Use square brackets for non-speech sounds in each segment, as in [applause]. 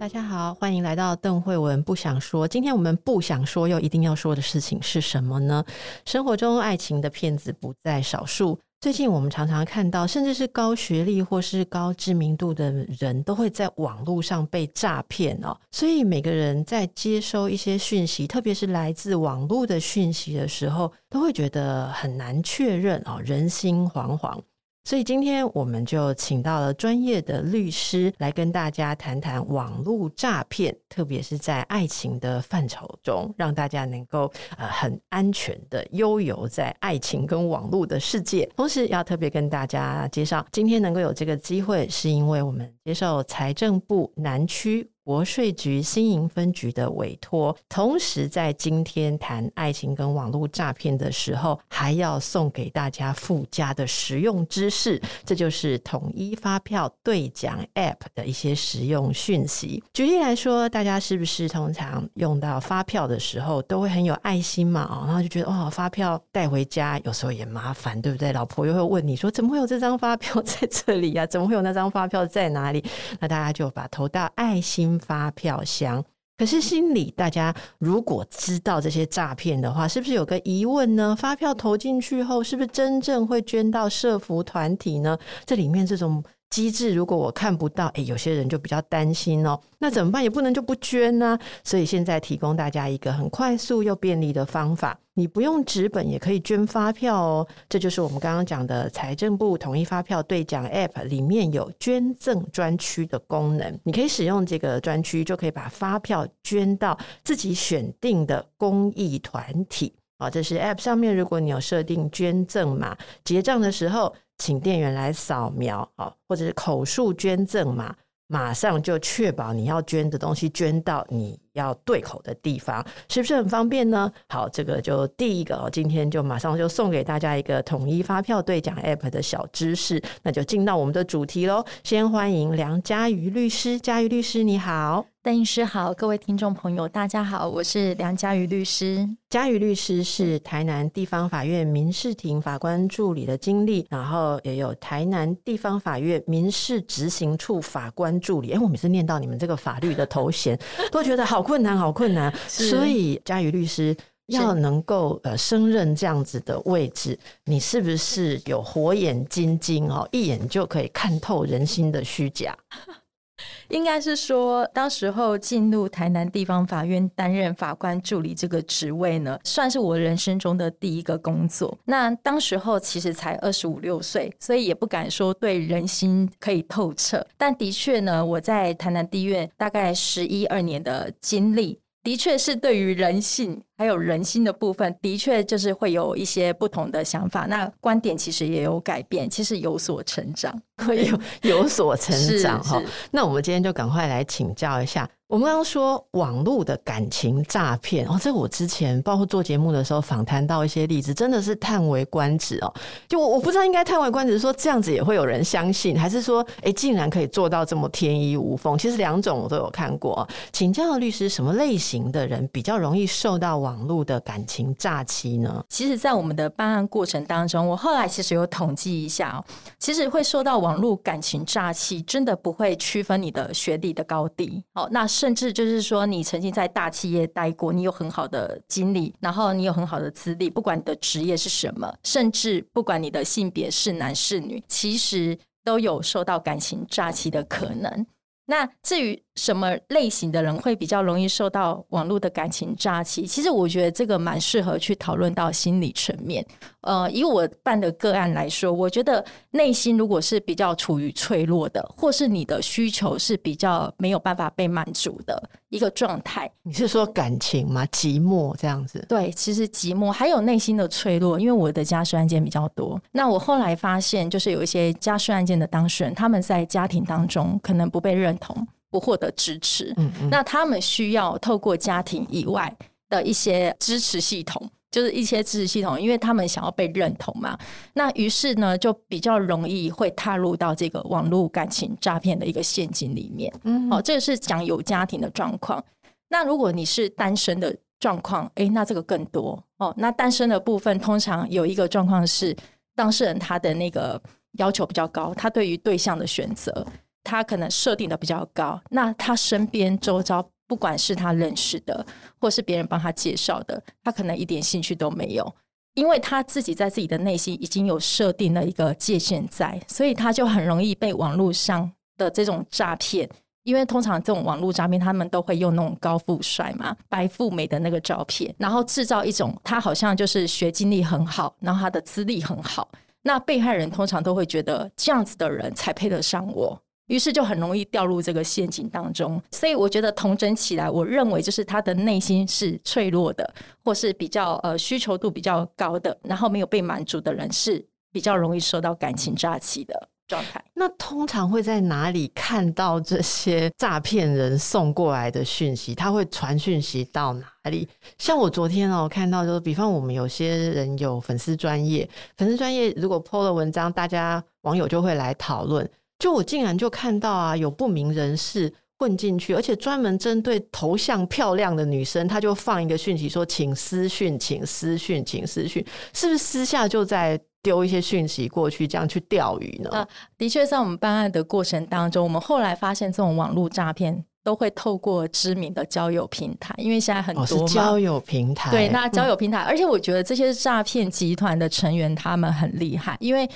大家好，欢迎来到邓惠文不想说。今天我们不想说又一定要说的事情是什么呢？生活中爱情的骗子不在少数。最近我们常常看到，甚至是高学历或是高知名度的人都会在网络上被诈骗哦。所以每个人在接收一些讯息，特别是来自网络的讯息的时候，都会觉得很难确认哦，人心惶惶。所以今天我们就请到了专业的律师来跟大家谈谈网络诈骗，特别是在爱情的范畴中，让大家能够呃很安全的悠游在爱情跟网络的世界。同时要特别跟大家介绍，今天能够有这个机会，是因为我们接受财政部南区。国税局新营分局的委托，同时在今天谈爱情跟网络诈骗的时候，还要送给大家附加的实用知识，这就是统一发票兑奖 App 的一些实用讯息。举例来说，大家是不是通常用到发票的时候，都会很有爱心嘛？哦，然后就觉得哦，发票带回家有时候也麻烦，对不对？老婆又会问你说，怎么会有这张发票 [laughs] 在这里呀？怎么会有那张发票在哪里？那大家就把投到爱心。发票箱，可是心里大家如果知道这些诈骗的话，是不是有个疑问呢？发票投进去后，是不是真正会捐到社福团体呢？这里面这种。机制如果我看不到，诶，有些人就比较担心哦。那怎么办？也不能就不捐呢。所以现在提供大家一个很快速又便利的方法，你不用纸本也可以捐发票哦。这就是我们刚刚讲的财政部统一发票对奖 App 里面有捐赠专区的功能。你可以使用这个专区，就可以把发票捐到自己选定的公益团体。啊，这是 App 上面，如果你有设定捐赠码，结账的时候。请店员来扫描，或者是口述捐赠码，马上就确保你要捐的东西捐到你要对口的地方，是不是很方便呢？好，这个就第一个，今天就马上就送给大家一个统一发票对奖 App 的小知识，那就进到我们的主题喽。先欢迎梁佳瑜律师，佳瑜律师你好。邓医师好，各位听众朋友，大家好，我是梁佳瑜律师。佳瑜律师是台南地方法院民事庭法官助理的经历，然后也有台南地方法院民事执行处法官助理。哎，我每次念到你们这个法律的头衔，[laughs] 都觉得好困难，好困难。所以佳瑜律师要能够呃升任这样子的位置，你是不是有火眼金睛哦，一眼就可以看透人心的虚假？应该是说，当时候进入台南地方法院担任法官助理这个职位呢，算是我人生中的第一个工作。那当时候其实才二十五六岁，所以也不敢说对人心可以透彻。但的确呢，我在台南地院大概十一二年的经历，的确是对于人性。还有人心的部分，的确就是会有一些不同的想法。那观点其实也有改变，其实有所成长，会 [laughs] 有有所成长哈。那我们今天就赶快来请教一下。我们刚刚说网络的感情诈骗哦，这个我之前包括做节目的时候访谈到一些例子，真的是叹为观止哦。就我我不知道应该叹为观止，说这样子也会有人相信，还是说哎，竟然可以做到这么天衣无缝？其实两种我都有看过。请教律师，什么类型的人比较容易受到网网络的感情诈欺呢？其实，在我们的办案过程当中，我后来其实有统计一下哦，其实会受到网络感情诈欺，真的不会区分你的学历的高低哦。那甚至就是说，你曾经在大企业待过，你有很好的经历，然后你有很好的资历，不管你的职业是什么，甚至不管你的性别是男是女，其实都有受到感情诈欺的可能。那至于什么类型的人会比较容易受到网络的感情诈欺？其实我觉得这个蛮适合去讨论到心理层面。呃，以我办的个案来说，我觉得内心如果是比较处于脆弱的，或是你的需求是比较没有办法被满足的一个状态。你是说感情吗？寂寞这样子？对，其实寂寞还有内心的脆弱，因为我的家事案件比较多。那我后来发现，就是有一些家事案件的当事人，他们在家庭当中可能不被认同。不获得支持，嗯嗯，那他们需要透过家庭以外的一些支持系统，就是一些支持系统，因为他们想要被认同嘛。那于是呢，就比较容易会踏入到这个网络感情诈骗的一个陷阱里面。嗯，哦，这个是讲有家庭的状况。那如果你是单身的状况，哎，那这个更多哦。那单身的部分通常有一个状况是，当事人他的那个要求比较高，他对于对象的选择，他可能设定的比较高。那他身边周遭，不管是他认识的，或是别人帮他介绍的，他可能一点兴趣都没有，因为他自己在自己的内心已经有设定了一个界限在，所以他就很容易被网络上的这种诈骗。因为通常这种网络诈骗，他们都会用那种高富帅嘛、白富美的那个照片，然后制造一种他好像就是学经历很好，然后他的资历很好。那被害人通常都会觉得这样子的人才配得上我，于是就很容易掉入这个陷阱当中。所以我觉得统整起来，我认为就是他的内心是脆弱的，或是比较呃需求度比较高的，然后没有被满足的人是比较容易受到感情诈欺的。状态。那通常会在哪里看到这些诈骗人送过来的讯息？他会传讯息到哪里？像我昨天哦看到，就是比方我们有些人有粉丝专业，粉丝专业如果 PO 了文章，大家网友就会来讨论。就我竟然就看到啊，有不明人士混进去，而且专门针对头像漂亮的女生，他就放一个讯息说：“请私讯，请私讯，请私讯。”是不是私下就在？丢一些讯息过去，这样去钓鱼呢？啊，的确，在我们办案的过程当中，我们后来发现，这种网络诈骗都会透过知名的交友平台，因为现在很多、哦、交友平台。对，那交友平台，嗯、而且我觉得这些诈骗集团的成员他们很厉害，因为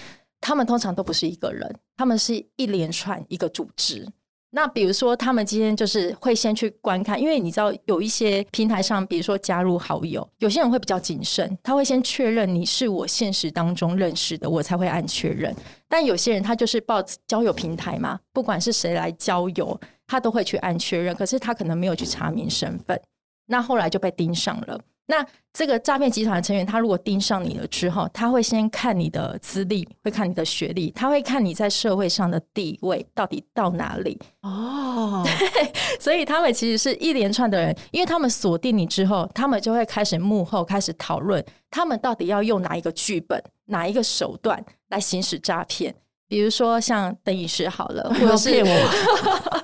他们通常都不是一个人，他们是一连串一个组织。那比如说，他们今天就是会先去观看，因为你知道有一些平台上，比如说加入好友，有些人会比较谨慎，他会先确认你是我现实当中认识的，我才会按确认。但有些人他就是报交友平台嘛，不管是谁来交友，他都会去按确认，可是他可能没有去查明身份，那后来就被盯上了。那这个诈骗集团的成员，他如果盯上你了之后，他会先看你的资历，会看你的学历，他会看你在社会上的地位到底到哪里。哦，对，[laughs] 所以他们其实是一连串的人，因为他们锁定你之后，他们就会开始幕后开始讨论，他们到底要用哪一个剧本、哪一个手段来行使诈骗。比如说像邓医师好了，[laughs] 或者是骗我。[laughs]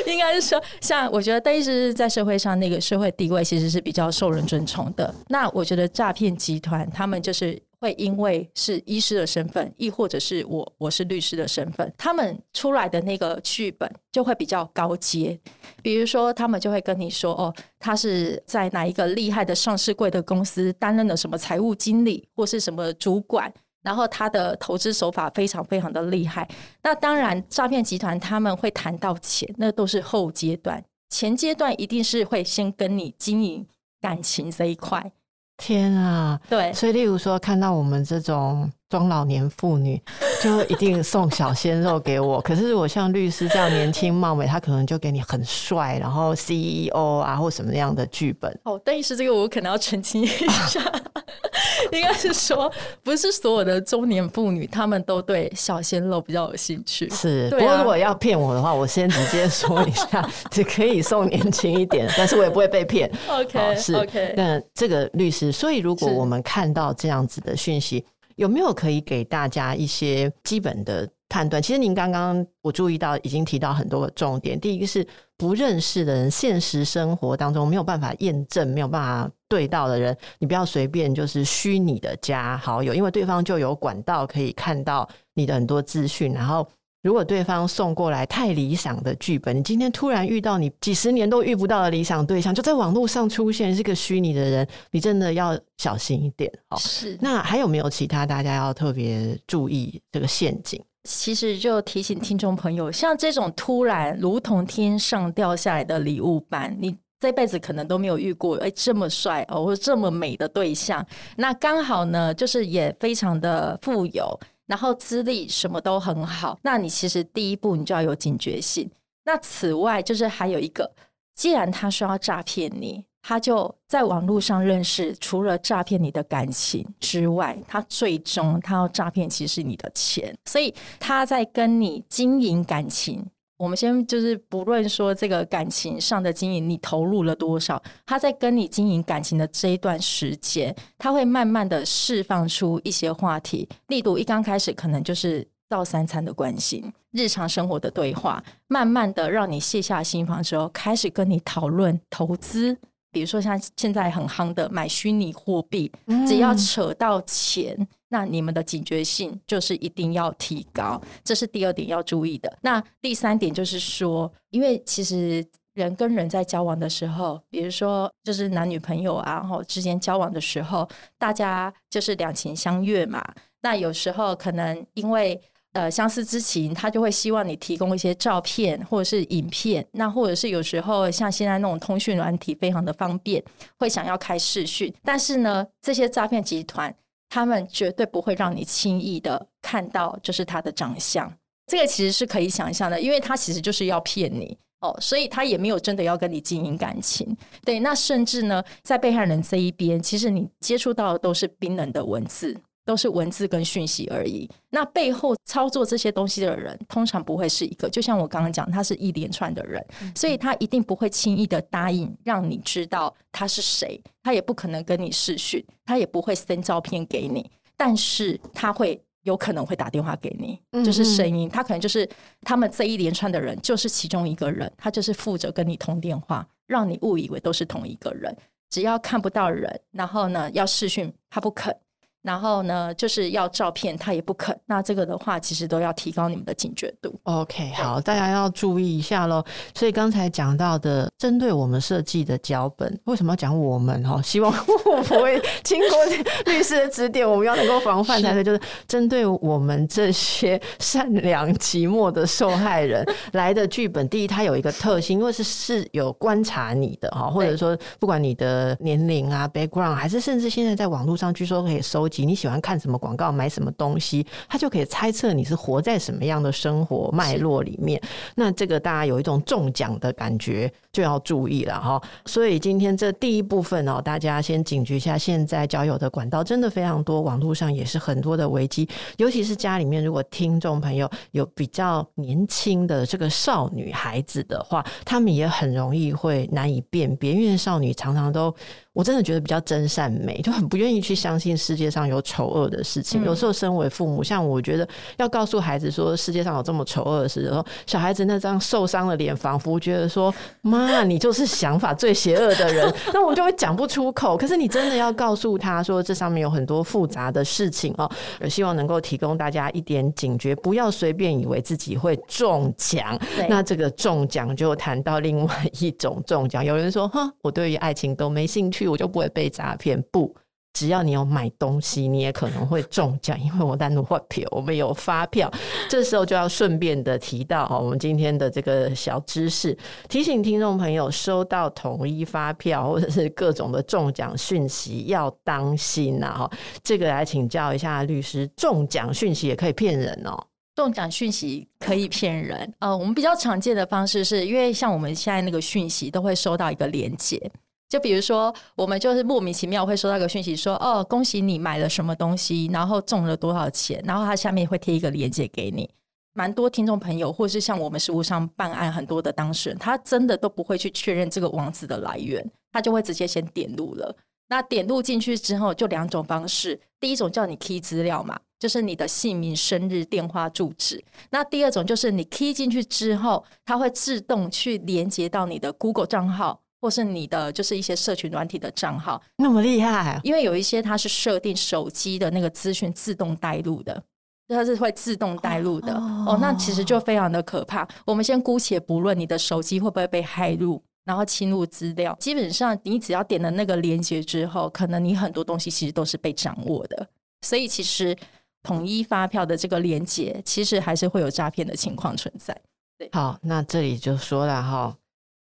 [laughs] 应该是说，像我觉得邓医师在社会上那个社会地位其实是比较受人尊崇的。那我觉得诈骗集团他们就是会因为是医师的身份，亦或者是我我是律师的身份，他们出来的那个剧本就会比较高阶。比如说，他们就会跟你说，哦，他是在哪一个厉害的上市贵的公司担任了什么财务经理，或是什么主管。然后他的投资手法非常非常的厉害。那当然，诈骗集团他们会谈到钱，那都是后阶段。前阶段一定是会先跟你经营感情这一块。天啊，对。所以，例如说，看到我们这种中老年妇女，[laughs] 就一定送小鲜肉给我。可是，我像律师这样年轻貌美，他可能就给你很帅，然后 CEO 啊，或什么样的剧本。哦，但是这个我可能要澄清一下。啊 [laughs] 应该是说，不是所有的中年妇女，她们都对小鲜肉比较有兴趣。是，啊、不过如果要骗我的话，我先直接说一下，[laughs] 只可以送年轻一点，但是我也不会被骗。OK，是 OK。那这个律师，所以如果我们看到这样子的讯息，有没有可以给大家一些基本的判断？其实您刚刚我注意到已经提到很多的重点。第一个是不认识的人，现实生活当中没有办法验证，没有办法。对到的人，你不要随便就是虚拟的加好友，因为对方就有管道可以看到你的很多资讯。然后，如果对方送过来太理想的剧本，你今天突然遇到你几十年都遇不到的理想对象，就在网络上出现是个虚拟的人，你真的要小心一点哦。是。那还有没有其他大家要特别注意这个陷阱？其实就提醒听众朋友，像这种突然如同天上掉下来的礼物般，你。这辈子可能都没有遇过哎，这么帅哦，或者这么美的对象，那刚好呢，就是也非常的富有，然后资历什么都很好。那你其实第一步你就要有警觉性。那此外就是还有一个，既然他说要诈骗你，他就在网络上认识，除了诈骗你的感情之外，他最终他要诈骗其实你的钱，所以他在跟你经营感情。我们先就是不论说这个感情上的经营，你投入了多少，他在跟你经营感情的这一段时间，他会慢慢的释放出一些话题。例如一刚开始可能就是到三餐的关心，日常生活的对话，慢慢的让你卸下心防之后，开始跟你讨论投资。比如说像现在很夯的买虚拟货币，只要扯到钱，嗯、那你们的警觉性就是一定要提高，这是第二点要注意的。那第三点就是说，因为其实人跟人在交往的时候，比如说就是男女朋友啊，然后之间交往的时候，大家就是两情相悦嘛。那有时候可能因为呃，相思之情，他就会希望你提供一些照片或者是影片，那或者是有时候像现在那种通讯软体非常的方便，会想要开视讯。但是呢，这些诈骗集团他们绝对不会让你轻易的看到就是他的长相，这个其实是可以想象的，因为他其实就是要骗你哦，所以他也没有真的要跟你经营感情。对，那甚至呢，在被害人这一边，其实你接触到的都是冰冷的文字。都是文字跟讯息而已。那背后操作这些东西的人，通常不会是一个。就像我刚刚讲，他是一连串的人，所以他一定不会轻易的答应让你知道他是谁。他也不可能跟你视讯，他也不会 send 照片给你。但是他会有可能会打电话给你，就是声音。他可能就是他们这一连串的人，就是其中一个人，他就是负责跟你通电话，让你误以为都是同一个人。只要看不到人，然后呢要视讯，他不肯。然后呢，就是要照片，他也不肯。那这个的话，其实都要提高你们的警觉度。OK，好，大家要注意一下喽。所以刚才讲到的，针对我们设计的脚本，为什么要讲我们？哈，希望 [laughs] 我不会经过 [laughs] 律师的指点，我们要能够防范才对。就是针对我们这些善良寂寞的受害人来的剧本，第一，它有一个特性，因为是是有观察你的哈，或者说不管你的年龄啊、background，还是甚至现在在网络上，据说可以搜。你喜欢看什么广告，买什么东西，他就可以猜测你是活在什么样的生活脉络里面。那这个大家有一种中奖的感觉，就要注意了哈。所以今天这第一部分哦，大家先警觉一下，现在交友的管道真的非常多，网络上也是很多的危机。尤其是家里面，如果听众朋友有比较年轻的这个少女孩子的话，他们也很容易会难以辨别，因为少女常常都。我真的觉得比较真善美，就很不愿意去相信世界上有丑恶的事情。有时候身为父母，像我觉得要告诉孩子说世界上有这么丑恶的事，然后小孩子那张受伤的脸，仿佛觉得说妈，你就是想法最邪恶的人，[laughs] 那我们就会讲不出口。可是你真的要告诉他说，这上面有很多复杂的事情哦。希望能够提供大家一点警觉，不要随便以为自己会中奖。那这个中奖就谈到另外一种中奖，有人说哼，我对于爱情都没兴趣。我就不会被诈骗。不，只要你有买东西，你也可能会中奖，因为我单独发票，我们有发票。这时候就要顺便的提到，我们今天的这个小知识，提醒听众朋友，收到统一发票或者是各种的中奖讯息要当心呐哈。这个来请教一下律师，中奖讯息也可以骗人哦？中奖讯息可以骗人？呃，我们比较常见的方式是因为像我们现在那个讯息都会收到一个连接。就比如说，我们就是莫名其妙会收到一个讯息说，哦，恭喜你买了什么东西，然后中了多少钱，然后它下面会贴一个链接给你。蛮多听众朋友，或是像我们事务上办案很多的当事人，他真的都不会去确认这个网址的来源，他就会直接先点入了。那点入进去之后，就两种方式，第一种叫你 key 资料嘛，就是你的姓名、生日、电话、住址。那第二种就是你 key 进去之后，它会自动去连接到你的 Google 账号。或是你的就是一些社群软体的账号，那么厉害，因为有一些它是设定手机的那个资讯自动带入的，它是会自动带入的哦，哦，那其实就非常的可怕。我们先姑且不论你的手机会不会被骇入，然后侵入资料，基本上你只要点了那个连接之后，可能你很多东西其实都是被掌握的。所以其实统一发票的这个连接，其实还是会有诈骗的情况存在。对，好，那这里就说了哈。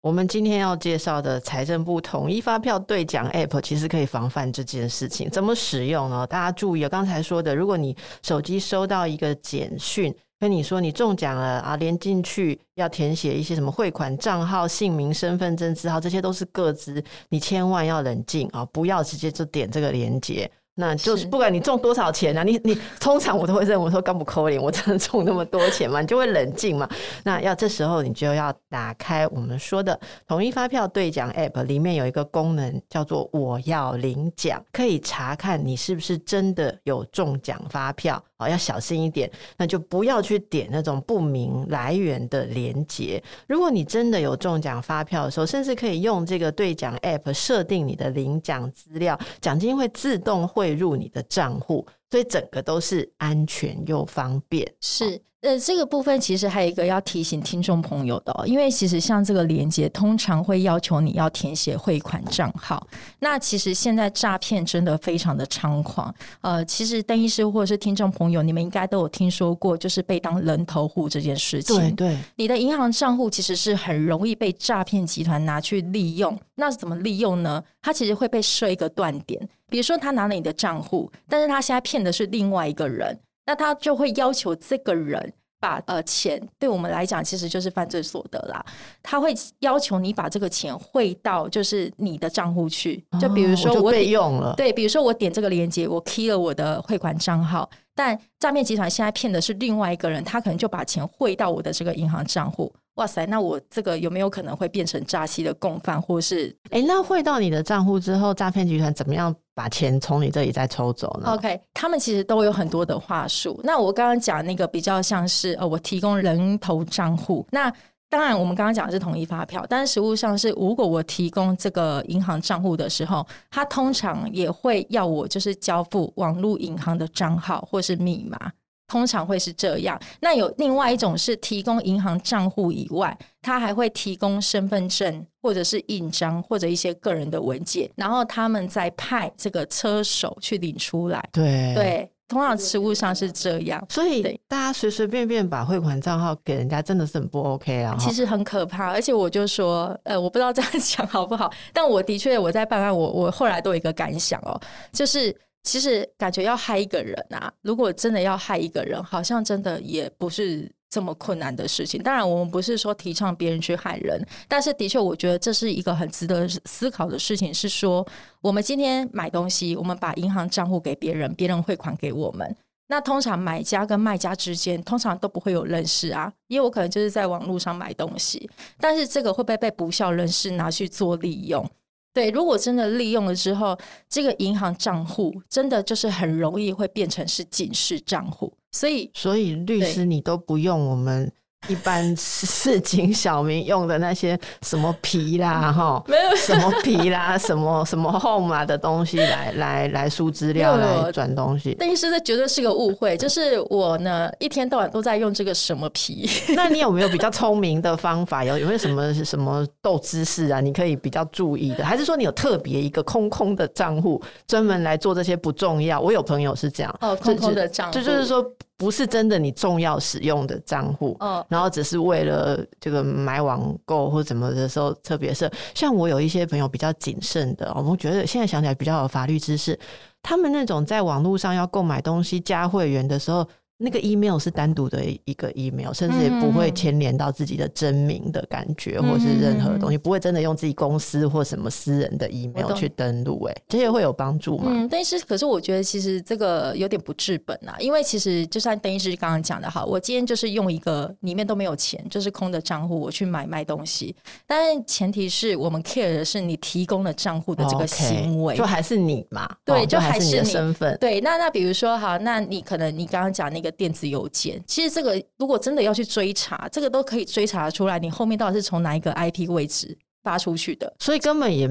我们今天要介绍的财政部统一发票兑奖 App，其实可以防范这件事情。怎么使用呢？大家注意，刚才说的，如果你手机收到一个简讯，跟你说你中奖了啊，连进去要填写一些什么汇款账号、姓名、身份证字号，这些都是个资，你千万要冷静啊，不要直接就点这个连接。那就是不管你中多少钱啊，你你通常我都会认为说，干不扣脸，我真的中那么多钱嘛？你就会冷静嘛。那要这时候你就要打开我们说的统一发票兑奖 App，里面有一个功能叫做“我要领奖”，可以查看你是不是真的有中奖发票。哦，要小心一点，那就不要去点那种不明来源的连接。如果你真的有中奖发票的时候，甚至可以用这个兑奖 App 设定你的领奖资料，奖金会自动汇入你的账户，所以整个都是安全又方便。是。呃，这个部分其实还有一个要提醒听众朋友的哦，因为其实像这个连接，通常会要求你要填写汇款账号。那其实现在诈骗真的非常的猖狂。呃，其实邓医师或者是听众朋友，你们应该都有听说过，就是被当人头户这件事情。对对，你的银行账户其实是很容易被诈骗集团拿去利用。那怎么利用呢？他其实会被设一个断点，比如说他拿了你的账户，但是他现在骗的是另外一个人。那他就会要求这个人把呃钱，对我们来讲其实就是犯罪所得啦。他会要求你把这个钱汇到就是你的账户去，就比如说我，被用了，对，比如说我点这个链接，我 key 了我的汇款账号，但诈骗集团现在骗的是另外一个人，他可能就把钱汇到我的这个银行账户。哇塞，那我这个有没有可能会变成诈欺的共犯，或是？哎，那汇到你的账户之后，诈骗集团怎么样把钱从你这里再抽走呢？OK，他们其实都有很多的话术。那我刚刚讲那个比较像是呃，我提供人头账户。那当然，我们刚刚讲的是统一发票，但是实务上是，如果我提供这个银行账户的时候，他通常也会要我就是交付网络银行的账号或是密码。通常会是这样。那有另外一种是提供银行账户以外，他还会提供身份证或者是印章或者一些个人的文件，然后他们再派这个车手去领出来。对对，通常实务上是这样。所以大家随随便便把汇款账号给人家，真的是很不 OK 啊！其实很可怕。而且我就说，呃，我不知道这样讲好不好，但我的确我在办案，我我后来都有一个感想哦，就是。其实感觉要害一个人啊，如果真的要害一个人，好像真的也不是这么困难的事情。当然，我们不是说提倡别人去害人，但是的确，我觉得这是一个很值得思考的事情。是说，我们今天买东西，我们把银行账户给别人，别人汇款给我们，那通常买家跟卖家之间通常都不会有认识啊，因为我可能就是在网络上买东西，但是这个会不会被不肖人士拿去做利用？对，如果真的利用了之后，这个银行账户真的就是很容易会变成是警示账户，所以，所以律师你都不用我们。一般市井小民用的那些什么皮啦，[laughs] 哈，没有什么皮啦，[laughs] 什么什么 home 啊的东西来来来输资料来转东西。邓医师这绝对是个误会，就是我呢一天到晚都在用这个什么皮。[laughs] 那你有没有比较聪明的方法？有有没有什么什么斗知识啊？你可以比较注意的，还是说你有特别一个空空的账户专门来做这些不重要？我有朋友是这样，哦，空空的账户，就就是说。不是真的你重要使用的账户，嗯，然后只是为了这个买网购或怎么的时候特别是，像我有一些朋友比较谨慎的，我们觉得现在想起来比较有法律知识，他们那种在网络上要购买东西加会员的时候。那个 email 是单独的一个 email，甚至也不会牵连到自己的真名的感觉，嗯、或是任何东西，不会真的用自己公司或什么私人的 email 去登录。哎，这些会有帮助吗？嗯，但是可是我觉得其实这个有点不治本啊，因为其实就像邓医师刚刚讲的哈，我今天就是用一个里面都没有钱，就是空的账户，我去买卖东西，但前提是我们 care 的是你提供了账户的这个行为，就还是你嘛？对，就还是你的身份。对，那那比如说哈，那你可能你刚刚讲那个。电子邮件，其实这个如果真的要去追查，这个都可以追查出来，你后面到底是从哪一个 IP 位置发出去的，所以根本也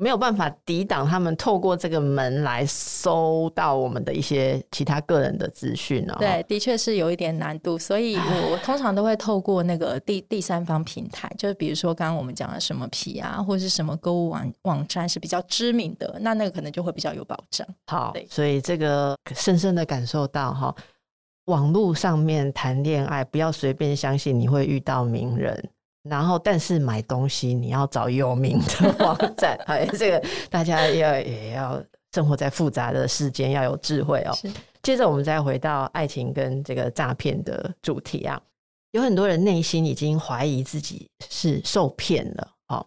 没有办法抵挡他们透过这个门来搜到我们的一些其他个人的资讯哦。对，的确是有一点难度，所以我我 [sighs] 通常都会透过那个第第三方平台，就是比如说刚刚我们讲的什么皮啊，或者是什么购物网网站是比较知名的，那那个可能就会比较有保障。好，所以这个深深的感受到哈。网络上面谈恋爱，不要随便相信你会遇到名人。然后，但是买东西你要找有名的网站。[laughs] 哎，这个大家要也要生活在复杂的世间，要有智慧哦。接着，我们再回到爱情跟这个诈骗的主题啊，有很多人内心已经怀疑自己是受骗了，哦，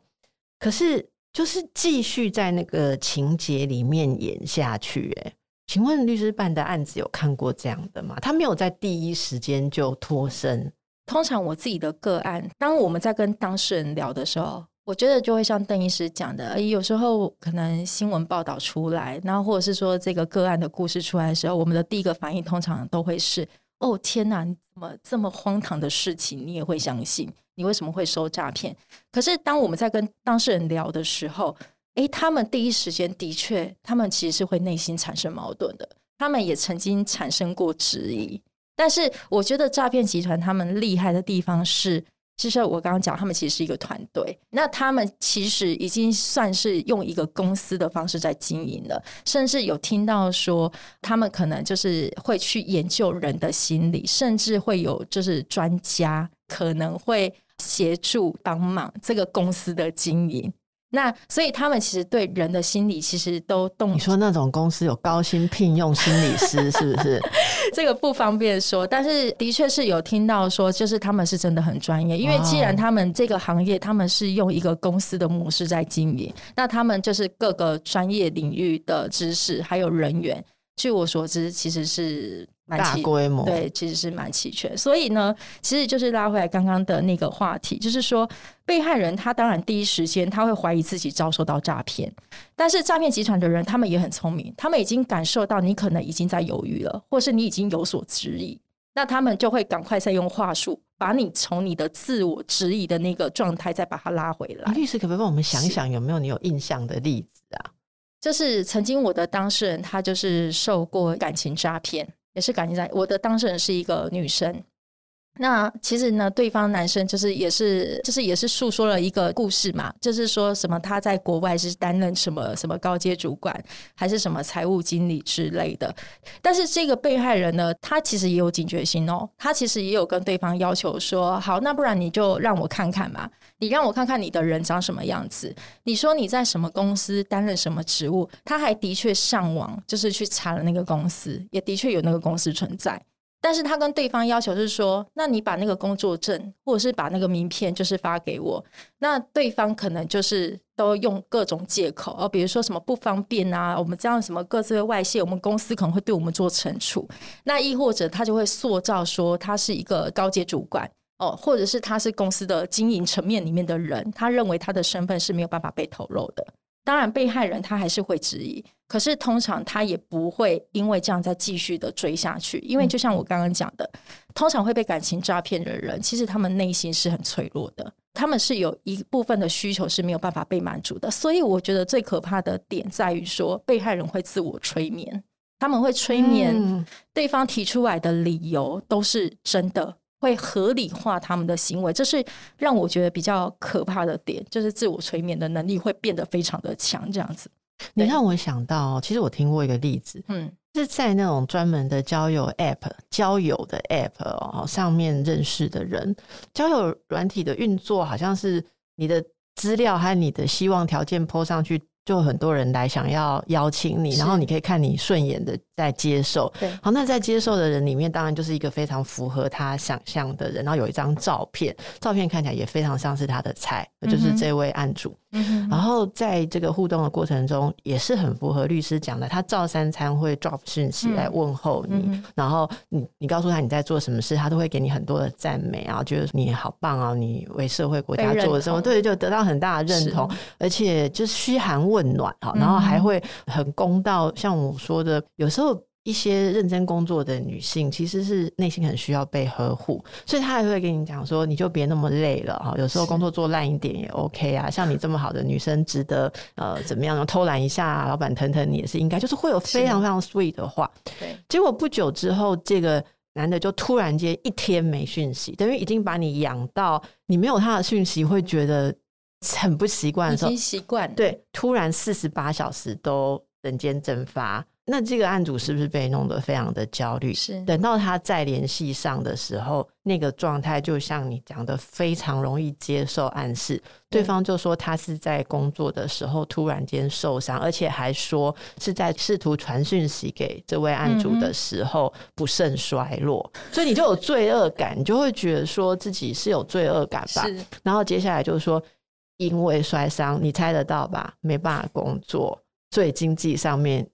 可是就是继续在那个情节里面演下去，哎。请问律师办的案子有看过这样的吗？他没有在第一时间就脱身。通常我自己的个案，当我们在跟当事人聊的时候，我觉得就会像邓医师讲的，有时候可能新闻报道出来，然后或者是说这个个案的故事出来的时候，我们的第一个反应通常都会是：哦，天哪，怎么这么荒唐的事情你也会相信？你为什么会收诈骗？可是当我们在跟当事人聊的时候，诶，他们第一时间的确，他们其实是会内心产生矛盾的，他们也曾经产生过质疑。但是我觉得诈骗集团他们厉害的地方是，就是我刚刚讲，他们其实是一个团队，那他们其实已经算是用一个公司的方式在经营了，甚至有听到说，他们可能就是会去研究人的心理，甚至会有就是专家可能会协助帮忙这个公司的经营。那所以他们其实对人的心理其实都动。你说那种公司有高薪聘用心理师是不是？[laughs] 这个不方便说，但是的确是有听到说，就是他们是真的很专业，因为既然他们这个行业他们是用一个公司的模式在经营，那他们就是各个专业领域的知识还有人员，据我所知其实是。大规模对，其实是蛮齐全，所以呢，其实就是拉回来刚刚的那个话题，就是说被害人他当然第一时间他会怀疑自己遭受到诈骗，但是诈骗集团的人他们也很聪明，他们已经感受到你可能已经在犹豫了，或是你已经有所质疑，那他们就会赶快再用话术把你从你的自我质疑的那个状态再把它拉回来。律师可不可以帮我们想一想，有没有你有印象的例子啊？就是曾经我的当事人他就是受过感情诈骗。也是感情在，我的当事人是一个女生。那其实呢，对方男生就是也是就是也是诉说了一个故事嘛，就是说什么他在国外是担任什么什么高阶主管，还是什么财务经理之类的。但是这个被害人呢，他其实也有警觉心哦，他其实也有跟对方要求说，好，那不然你就让我看看嘛，你让我看看你的人长什么样子。你说你在什么公司担任什么职务，他还的确上网就是去查了那个公司，也的确有那个公司存在。但是他跟对方要求是说，那你把那个工作证或者是把那个名片就是发给我。那对方可能就是都用各种借口哦，比如说什么不方便啊，我们这样什么各自会外泄，我们公司可能会对我们做惩处。那亦或者他就会塑造说他是一个高阶主管哦，或者是他是公司的经营层面里面的人，他认为他的身份是没有办法被透露的。当然，被害人他还是会质疑，可是通常他也不会因为这样再继续的追下去，因为就像我刚刚讲的，通常会被感情诈骗的人，其实他们内心是很脆弱的，他们是有一部分的需求是没有办法被满足的，所以我觉得最可怕的点在于说，被害人会自我催眠，他们会催眠对方提出来的理由都是真的。会合理化他们的行为，这是让我觉得比较可怕的点，就是自我催眠的能力会变得非常的强。这样子，你让我想到，其实我听过一个例子，嗯，是在那种专门的交友 App、交友的 App 哦上面认识的人，交友软体的运作好像是你的资料和你的希望条件 po 上去。就很多人来想要邀请你，然后你可以看你顺眼的在接受。对，好，那在接受的人里面，当然就是一个非常符合他想象的人，然后有一张照片，照片看起来也非常像是他的菜，就是这位案主。嗯。然后在这个互动的过程中，也是很符合律师讲的，他照三餐会 drop 讯息来问候你，嗯、然后你你告诉他你在做什么事，他都会给你很多的赞美啊，觉得你好棒啊，你为社会国家做了什么，对，就得到很大的认同，而且就是嘘寒问。暖哈，然后还会很公道。像我说的，有时候一些认真工作的女性，其实是内心很需要被呵护，所以她还会跟你讲说，你就别那么累了哈。有时候工作做烂一点也 OK 啊。像你这么好的女生，值得呃怎么样偷懒一下，老板疼疼你也是应该。就是会有非常非常 sweet 的话。对。结果不久之后，这个男的就突然间一天没讯息，等于已经把你养到你没有他的讯息会觉得。很不习惯的时候，已经习惯。对，突然四十八小时都人间蒸发，那这个案主是不是被弄得非常的焦虑？是。等到他再联系上的时候，那个状态就像你讲的，非常容易接受暗示。对方就说他是在工作的时候突然间受伤，而且还说是在试图传讯息给这位案主的时候不慎摔落，所以你就有罪恶感，你就会觉得说自己是有罪恶感吧。是。然后接下来就是说。因为摔伤，你猜得到吧？没办法工作，所以经济上面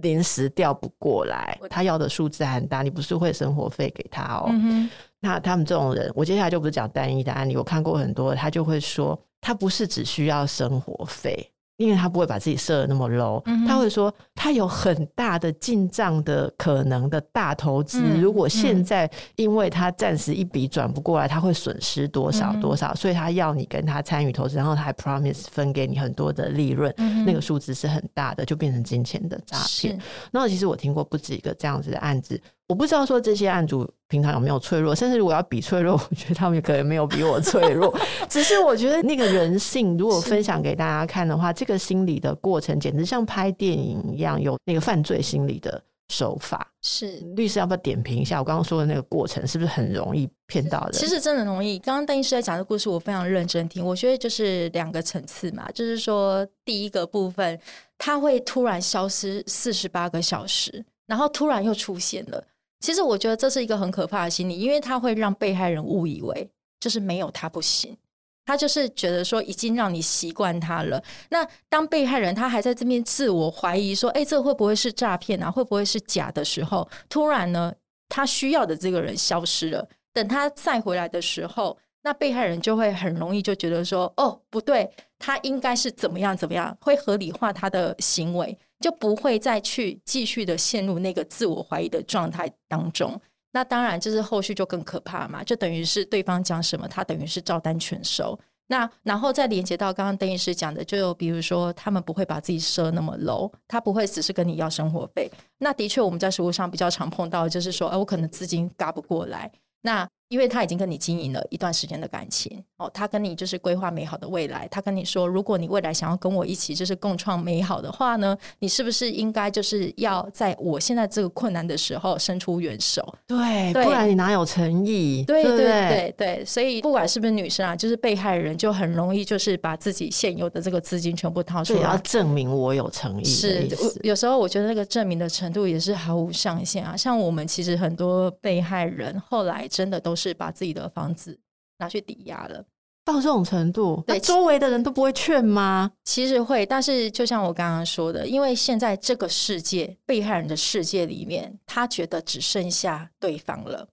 临时调不过来，他要的数字很大，你不是会生活费给他哦？嗯、那他们这种人，我接下来就不是讲单一的案例，我看过很多，他就会说，他不是只需要生活费。因为他不会把自己设的那么 low，嗯、他会说他有很大的进账的可能的大投资，嗯、如果现在因为他暂时一笔转不过来，他会损失多少多少，嗯、所以他要你跟他参与投资，然后他还 promise 分给你很多的利润，嗯、那个数字是很大的，就变成金钱的诈骗。那其实我听过不止一个这样子的案子。我不知道说这些案主平常有没有脆弱，甚至如果要比脆弱，我觉得他们可能没有比我脆弱。[laughs] 只是我觉得那个人性，如果分享给大家看的话，这个心理的过程简直像拍电影一样，有那个犯罪心理的手法。是律师要不要点评一下我刚刚说的那个过程，是不是很容易骗到人？其实真的容易。刚刚邓医师在讲的故事，我非常认真听。我觉得就是两个层次嘛，就是说第一个部分，他会突然消失四十八个小时，然后突然又出现了。其实我觉得这是一个很可怕的心理，因为他会让被害人误以为就是没有他不行，他就是觉得说已经让你习惯他了。那当被害人他还在这边自我怀疑说，哎，这会不会是诈骗啊？会不会是假的时候，突然呢，他需要的这个人消失了。等他再回来的时候，那被害人就会很容易就觉得说，哦，不对，他应该是怎么样怎么样，会合理化他的行为。就不会再去继续的陷入那个自我怀疑的状态当中，那当然就是后续就更可怕嘛，就等于是对方讲什么，他等于是照单全收。那然后再连接到刚刚邓医师讲的，就比如说他们不会把自己设那么 low，他不会只是跟你要生活费。那的确我们在实务上比较常碰到，就是说，哎，我可能资金嘎不过来，那。因为他已经跟你经营了一段时间的感情哦，他跟你就是规划美好的未来。他跟你说，如果你未来想要跟我一起就是共创美好的话呢，你是不是应该就是要在我现在这个困难的时候伸出援手？对，对，不然你哪有诚意？对对对对，对，所以不管是不是女生啊，就是被害人就很容易就是把自己现有的这个资金全部掏出来，要证明我有诚意。是，有时候我觉得那个证明的程度也是毫无上限啊。像我们其实很多被害人后来真的都是。是把自己的房子拿去抵押了，到这种程度，对，周围的人都不会劝吗？其实会，但是就像我刚刚说的，因为现在这个世界，被害人的世界里面，他觉得只剩下对方了，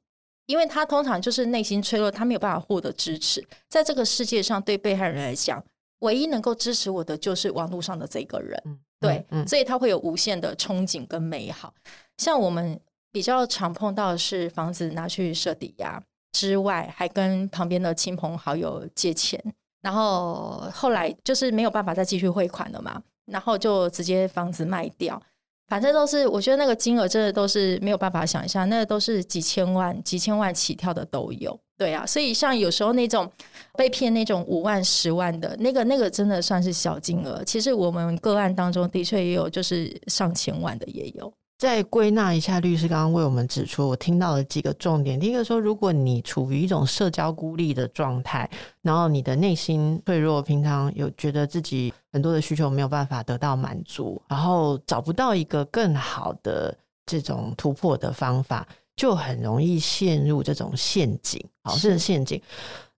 因为他通常就是内心脆弱，他没有办法获得支持。在这个世界上，对被害人来讲，唯一能够支持我的就是网络上的这个人，嗯、对，嗯、所以他会有无限的憧憬跟美好。像我们比较常碰到的是房子拿去设抵押。之外，还跟旁边的亲朋好友借钱，然后后来就是没有办法再继续汇款了嘛，然后就直接房子卖掉，反正都是我觉得那个金额真的都是没有办法想象，那个都是几千万、几千万起跳的都有，对啊，所以像有时候那种被骗那种五万、十万的那个，那个真的算是小金额，其实我们个案当中的确也有，就是上千万的也有。再归纳一下，律师刚刚为我们指出，我听到了几个重点。第一个说，如果你处于一种社交孤立的状态，然后你的内心脆弱，平常有觉得自己很多的需求没有办法得到满足，然后找不到一个更好的这种突破的方法，就很容易陷入这种陷阱。好，这是陷阱。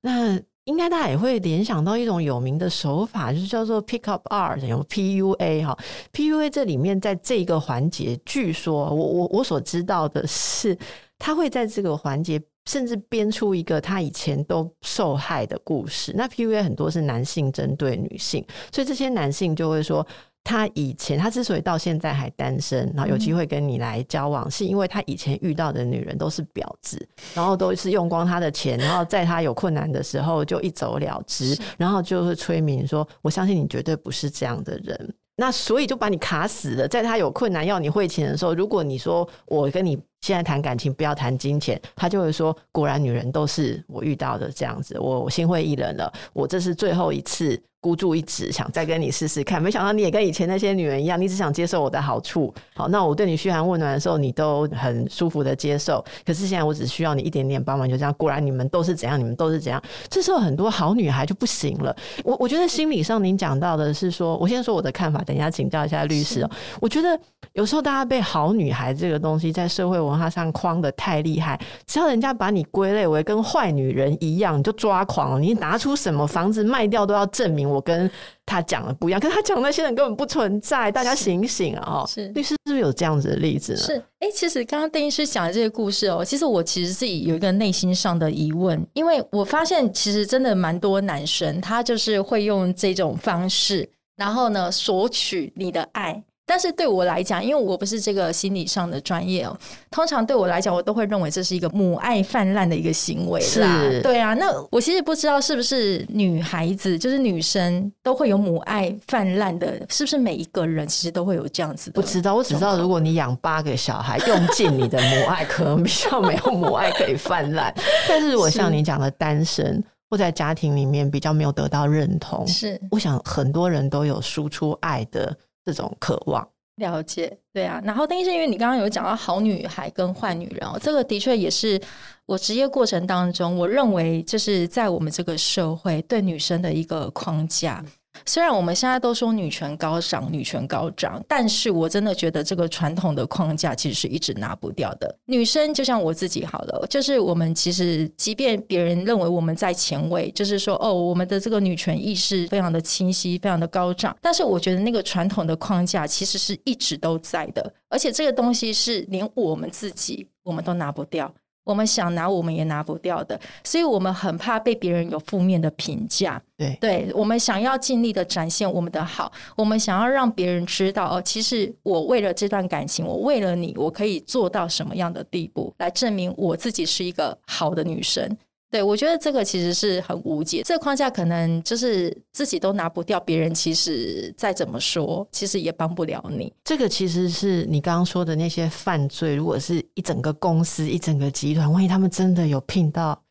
那应该大家也会联想到一种有名的手法，就是叫做 pick up art，有 PUA 哈，PUA 这里面在这个环节，据说我我我所知道的是，他会在这个环节甚至编出一个他以前都受害的故事。那 PUA 很多是男性针对女性，所以这些男性就会说。他以前，他之所以到现在还单身，然后有机会跟你来交往，嗯、是因为他以前遇到的女人都是婊子，然后都是用光他的钱，然后在他有困难的时候就一走了之，然后就是催眠说：“我相信你绝对不是这样的人。”那所以就把你卡死了。在他有困难要你汇钱的时候，如果你说我跟你现在谈感情，不要谈金钱，他就会说：“果然女人都是我遇到的这样子，我心灰意冷了，我这是最后一次。”孤注一掷，想再跟你试试看，没想到你也跟以前那些女人一样，你只想接受我的好处。好，那我对你嘘寒问暖的时候，你都很舒服的接受。可是现在我只需要你一点点帮忙，就这样。果然你们都是怎样，你们都是怎样。这时候很多好女孩就不行了。我我觉得心理上您讲到的是说，我先说我的看法，等一下请教一下律师哦。我觉得有时候大家被好女孩这个东西在社会文化上框得太厉害，只要人家把你归类为跟坏女人一样，你就抓狂了。你拿出什么房子卖掉都要证明。我跟他讲的不一样，可是他讲那些人根本不存在，大家醒醒啊！是律师是不是有这样子的例子呢？是，哎、欸，其实刚刚邓医师讲的这个故事哦，其实我其实自己有一个内心上的疑问，因为我发现其实真的蛮多男生，他就是会用这种方式，然后呢索取你的爱。但是对我来讲，因为我不是这个心理上的专业哦，通常对我来讲，我都会认为这是一个母爱泛滥的一个行为啦。是，对啊。那我其实不知道是不是女孩子，就是女生都会有母爱泛滥的，是不是每一个人其实都会有这样子的？不知道，我只知道如果你养八个小孩，用尽你的母爱，可能比较没有母爱可以泛滥。[laughs] 但是我像你讲的单身或在家庭里面比较没有得到认同，是，我想很多人都有输出爱的。这种渴望了解，对啊。然后，但是因为你刚刚有讲到好女孩跟坏女人哦，这个的确也是我职业过程当中，我认为就是在我们这个社会对女生的一个框架。虽然我们现在都说女权高涨，女权高涨，但是我真的觉得这个传统的框架其实是一直拿不掉的。女生就像我自己好了，就是我们其实即便别人认为我们在前卫，就是说哦，我们的这个女权意识非常的清晰，非常的高涨，但是我觉得那个传统的框架其实是一直都在的，而且这个东西是连我们自己我们都拿不掉。我们想拿，我们也拿不掉的，所以我们很怕被别人有负面的评价。对，对，我们想要尽力的展现我们的好，我们想要让别人知道哦，其实我为了这段感情，我为了你，我可以做到什么样的地步，来证明我自己是一个好的女生。对，我觉得这个其实是很无解，这个框架可能就是自己都拿不掉，别人其实再怎么说，其实也帮不了你。这个其实是你刚刚说的那些犯罪，如果是一整个公司、一整个集团，万一他们真的有聘到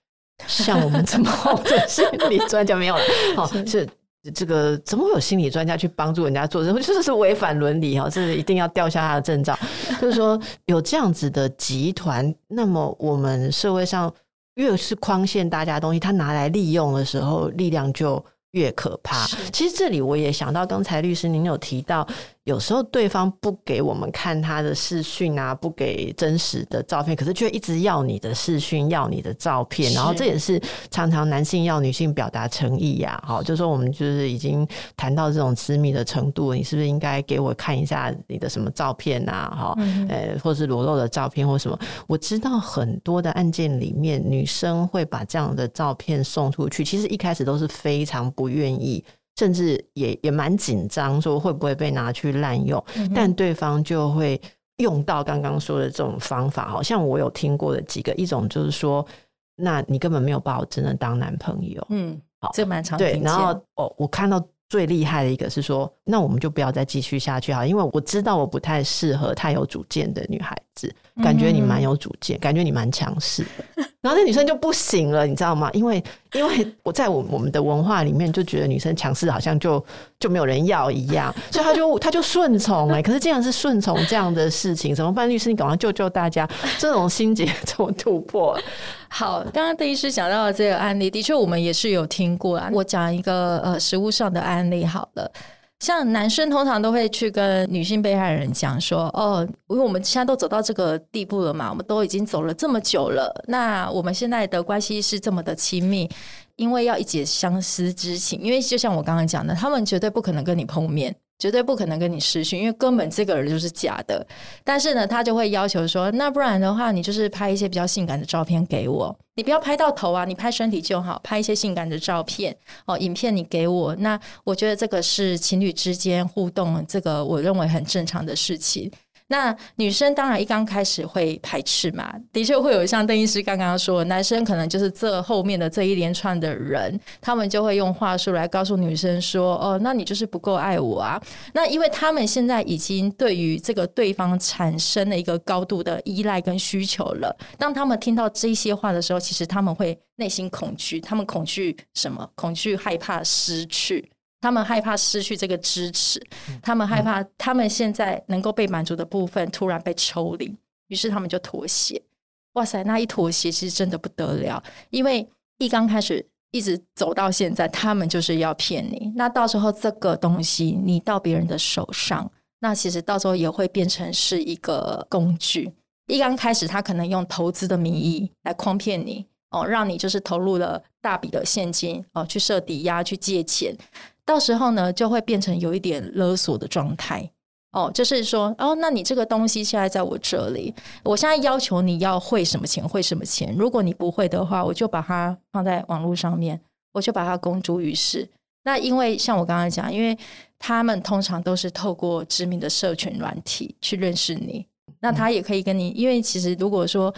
像我们这么好的 [laughs] 心理专家，没有了，好是这个怎么会有心理专家去帮助人家做这，就是是违反伦理哈，这是一定要吊下他的证照。就是说有这样子的集团，那么我们社会上。越是框限大家的东西，他拿来利用的时候，力量就越可怕。其实这里我也想到，刚才律师您有提到。有时候对方不给我们看他的视讯啊，不给真实的照片，可是却一直要你的视讯，要你的照片，然后这也是常常男性要女性表达诚意呀。好，就说我们就是已经谈到这种私密的程度，你是不是应该给我看一下你的什么照片啊？哈，呃，或是裸露的照片或什么？我知道很多的案件里面，女生会把这样的照片送出去，其实一开始都是非常不愿意。甚至也也蛮紧张，说会不会被拿去滥用？嗯、但对方就会用到刚刚说的这种方法。好像我有听过的几个，一种就是说，那你根本没有把我真的当男朋友。嗯，好，这蛮常对。然后哦，我看到最厉害的一个是说，那我们就不要再继续下去哈，因为我知道我不太适合太有主见的女孩子。感觉你蛮有主见，感觉你蛮强势的，[laughs] 然后那女生就不行了，你知道吗？因为因为我在我我们的文化里面就觉得女生强势好像就就没有人要一样，所以她就 [laughs] 她就顺从哎，可是竟然是顺从这样的事情，怎么办？律师，你赶快救救大家，这种心结怎么突破？好，刚刚邓医师讲到的这个案例，的确我们也是有听过啊。我讲一个呃实物上的案例好了。像男生通常都会去跟女性被害人讲说：“哦，因为我们现在都走到这个地步了嘛，我们都已经走了这么久了，那我们现在的关系是这么的亲密，因为要一解相思之情。因为就像我刚刚讲的，他们绝对不可能跟你碰面。”绝对不可能跟你失讯，因为根本这个人就是假的。但是呢，他就会要求说，那不然的话，你就是拍一些比较性感的照片给我。你不要拍到头啊，你拍身体就好，拍一些性感的照片哦，影片你给我。那我觉得这个是情侣之间互动，这个我认为很正常的事情。那女生当然一刚开始会排斥嘛，的确会有像邓医师刚刚说，男生可能就是这后面的这一连串的人，他们就会用话术来告诉女生说：“哦，那你就是不够爱我啊。”那因为他们现在已经对于这个对方产生了一个高度的依赖跟需求了。当他们听到这些话的时候，其实他们会内心恐惧，他们恐惧什么？恐惧害怕失去。他们害怕失去这个支持，他们害怕他们现在能够被满足的部分突然被抽离，于是他们就妥协。哇塞，那一妥协其实真的不得了，因为一刚开始一直走到现在，他们就是要骗你。那到时候这个东西你到别人的手上，那其实到时候也会变成是一个工具。一刚开始他可能用投资的名义来诓骗你。哦，让你就是投入了大笔的现金哦，去设抵押去借钱，到时候呢就会变成有一点勒索的状态。哦，就是说哦，那你这个东西现在在我这里，我现在要求你要汇什么钱汇什么钱，如果你不会的话，我就把它放在网络上面，我就把它公诸于世。那因为像我刚刚讲，因为他们通常都是透过知名的社群软体去认识你，那他也可以跟你，因为其实如果说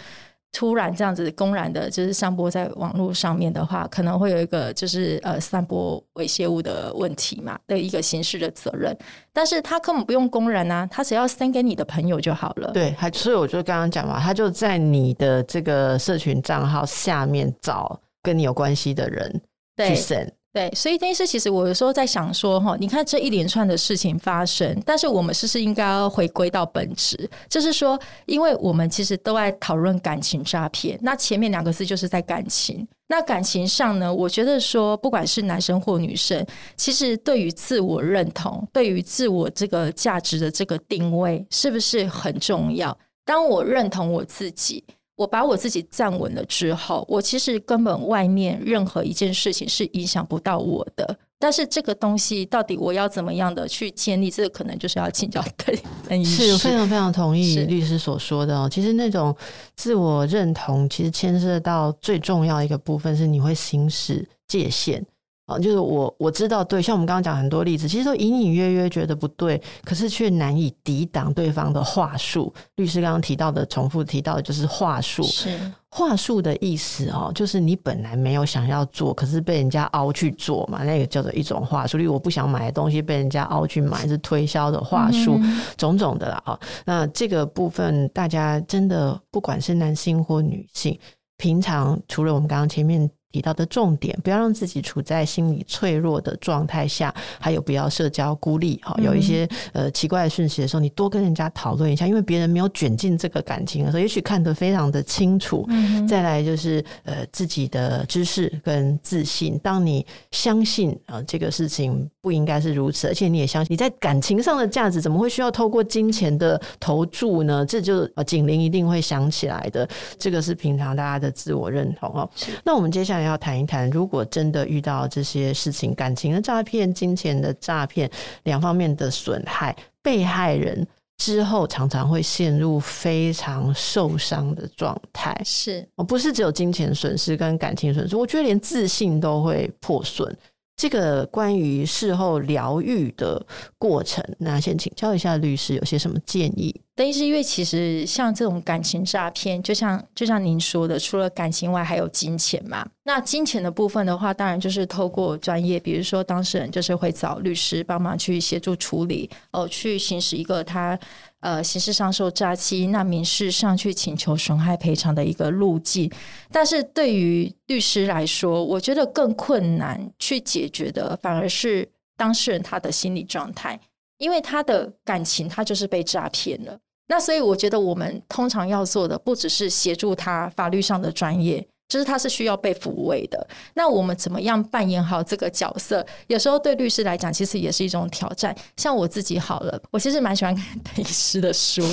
突然这样子公然的，就是散播在网络上面的话，可能会有一个就是呃散播猥亵物的问题嘛的一个刑事的责任，但是他根本不用公然啊，他只要 send 给你的朋友就好了。对，还所以我就刚刚讲嘛，他就在你的这个社群账号下面找跟你有关系的人去 send。对，所以邓医师，其实我有时候在想说，哈，你看这一连串的事情发生，但是我们是不是应该要回归到本质？就是说，因为我们其实都在讨论感情诈骗，那前面两个字就是在感情。那感情上呢，我觉得说，不管是男生或女生，其实对于自我认同，对于自我这个价值的这个定位，是不是很重要？当我认同我自己。我把我自己站稳了之后，我其实根本外面任何一件事情是影响不到我的。但是这个东西到底我要怎么样的去建立，这个可能就是要请教 [laughs] 邓医师。是，非常非常同意律师所说的哦。其实那种自我认同，其实牵涉到最重要一个部分是你会行使界限。啊，就是我我知道对，像我们刚刚讲很多例子，其实都隐隐约约觉得不对，可是却难以抵挡对方的话术。律师刚刚提到的，重复提到的就是话术。是话术的意思哦，就是你本来没有想要做，可是被人家凹去做嘛，那个叫做一种话术。例如我不想买的东西被人家凹去买，是推销的话术，嗯、种种的啦。啊，那这个部分大家真的不管是男性或女性，平常除了我们刚刚前面。提到的重点，不要让自己处在心理脆弱的状态下，还有不要社交孤立。哈，有一些呃奇怪的讯息的时候，你多跟人家讨论一下，因为别人没有卷进这个感情的时候，也许看得非常的清楚。嗯，再来就是呃自己的知识跟自信，当你相信啊、呃、这个事情不应该是如此，而且你也相信你在感情上的价值，怎么会需要透过金钱的投注呢？这就呃警铃一定会响起来的。这个是平常大家的自我认同哦。那我们接下来。要谈一谈，如果真的遇到这些事情，感情的诈骗、金钱的诈骗，两方面的损害，被害人之后常常会陷入非常受伤的状态。是，我不是只有金钱损失跟感情损失，我觉得连自信都会破损。这个关于事后疗愈的过程，那先请教一下律师，有些什么建议？邓医师，因为其实像这种感情诈骗，就像就像您说的，除了感情外，还有金钱嘛。那金钱的部分的话，当然就是透过专业，比如说当事人就是会找律师帮忙去协助处理，哦，去行使一个他呃刑事上受诈欺，那民事上去请求损害赔偿的一个路径。但是对于律师来说，我觉得更困难去解决的，反而是当事人他的心理状态。因为他的感情，他就是被诈骗了。那所以我觉得，我们通常要做的，不只是协助他法律上的专业。就是他是需要被抚慰的，那我们怎么样扮演好这个角色？有时候对律师来讲，其实也是一种挑战。像我自己好了，我其实蛮喜欢看邓医师的书，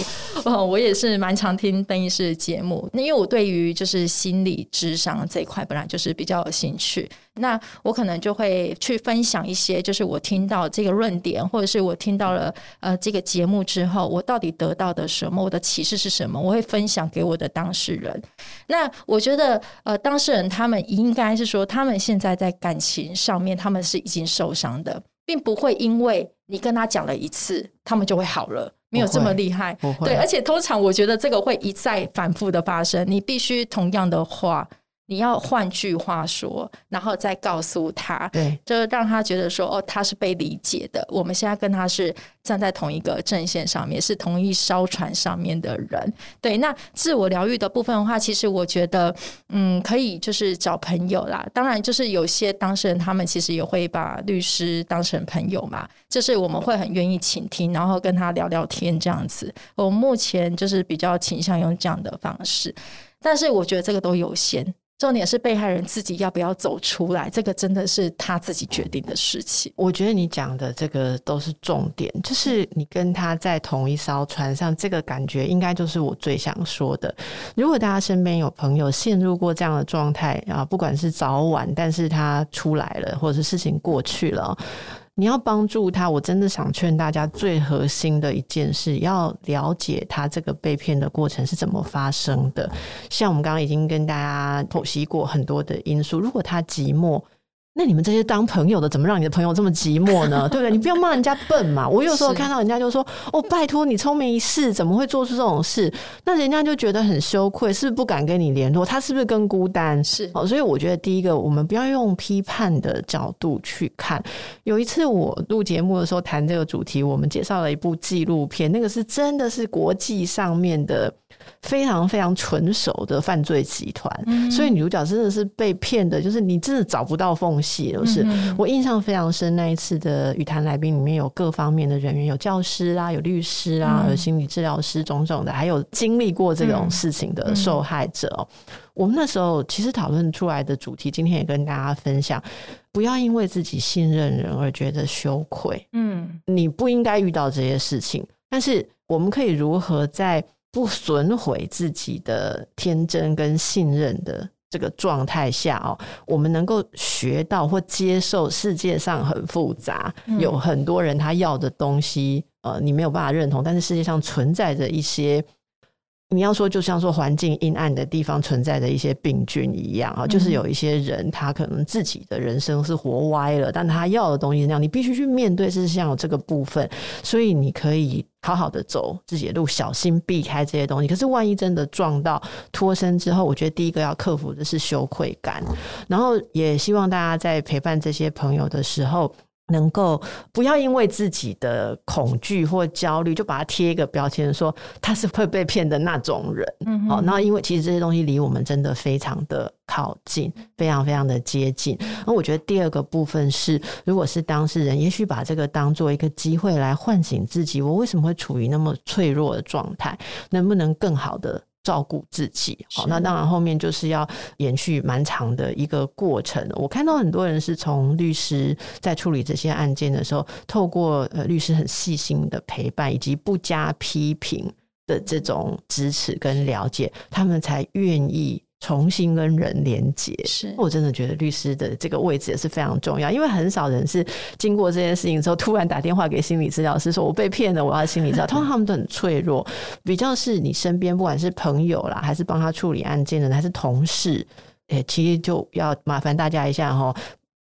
哦，我也是蛮常听邓医师的节目。那因为我对于就是心理智商这一块本来就是比较有兴趣，那我可能就会去分享一些，就是我听到这个论点，或者是我听到了呃这个节目之后，我到底得到的什么？我的启示是什么？我会分享给我的当事人。那我觉得。呃，当事人他们应该是说，他们现在在感情上面，他们是已经受伤的，并不会因为你跟他讲了一次，他们就会好了，没有这么厉害。对，而且通常我觉得这个会一再反复的发生，你必须同样的话。你要换句话说，然后再告诉他，对，就让他觉得说，哦，他是被理解的。我们现在跟他是站在同一个阵线上面，是同一艘船上面的人。对，那自我疗愈的部分的话，其实我觉得，嗯，可以就是找朋友啦。当然，就是有些当事人他们其实也会把律师当成朋友嘛，就是我们会很愿意倾听，然后跟他聊聊天这样子。我目前就是比较倾向用这样的方式，但是我觉得这个都有限。重点是被害人自己要不要走出来，这个真的是他自己决定的事情。我觉得你讲的这个都是重点，就是你跟他在同一艘船上，这个感觉应该就是我最想说的。如果大家身边有朋友陷入过这样的状态啊，不管是早晚，但是他出来了，或者是事情过去了。你要帮助他，我真的想劝大家，最核心的一件事，要了解他这个被骗的过程是怎么发生的。像我们刚刚已经跟大家剖析过很多的因素，如果他寂寞。那你们这些当朋友的，怎么让你的朋友这么寂寞呢？[laughs] 对不对？你不要骂人家笨嘛。我有时候看到人家就说：“哦，拜托你聪明一世，怎么会做出这种事？”那人家就觉得很羞愧，是不是不敢跟你联络？他是不是更孤单？是。哦，所以我觉得第一个，我们不要用批判的角度去看。有一次我录节目的时候谈这个主题，我们介绍了一部纪录片，那个是真的是国际上面的。非常非常纯熟的犯罪集团，嗯、所以女主角真的是被骗的，就是你真的找不到缝隙。就是、嗯、我印象非常深，那一次的语坛来宾里面有各方面的人员，有教师啊，有律师啊，有心理治疗师，种种的，还有经历过这种事情的受害者。我们那时候其实讨论出来的主题，今天也跟大家分享：不要因为自己信任人而觉得羞愧。嗯，你不应该遇到这些事情，但是我们可以如何在不损毁自己的天真跟信任的这个状态下哦，我们能够学到或接受世界上很复杂，有很多人他要的东西，呃，你没有办法认同，但是世界上存在着一些。你要说，就像说环境阴暗的地方存在的一些病菌一样啊，就是有一些人他可能自己的人生是活歪了，但他要的东西是那样，你必须去面对，是像有这个部分，所以你可以好好的走自己的路，小心避开这些东西。可是万一真的撞到脱身之后，我觉得第一个要克服的是羞愧感，然后也希望大家在陪伴这些朋友的时候。能够不要因为自己的恐惧或焦虑，就把它贴一个标签，说他是会被骗的那种人。嗯，好，那因为其实这些东西离我们真的非常的靠近，非常非常的接近。那我觉得第二个部分是，如果是当事人，也许把这个当做一个机会来唤醒自己，我为什么会处于那么脆弱的状态？能不能更好的？照顾自己，好，那当然后面就是要延续蛮长的一个过程。我看到很多人是从律师在处理这些案件的时候，透过呃律师很细心的陪伴以及不加批评的这种支持跟了解，他们才愿意。重新跟人连接，是我真的觉得律师的这个位置也是非常重要，因为很少人是经过这件事情之后突然打电话给心理治疗师说：“我被骗了，我要心理治疗。” [laughs] 通常他们都很脆弱，比较是你身边不管是朋友啦，还是帮他处理案件的人，还是同事，诶，其实就要麻烦大家一下齁。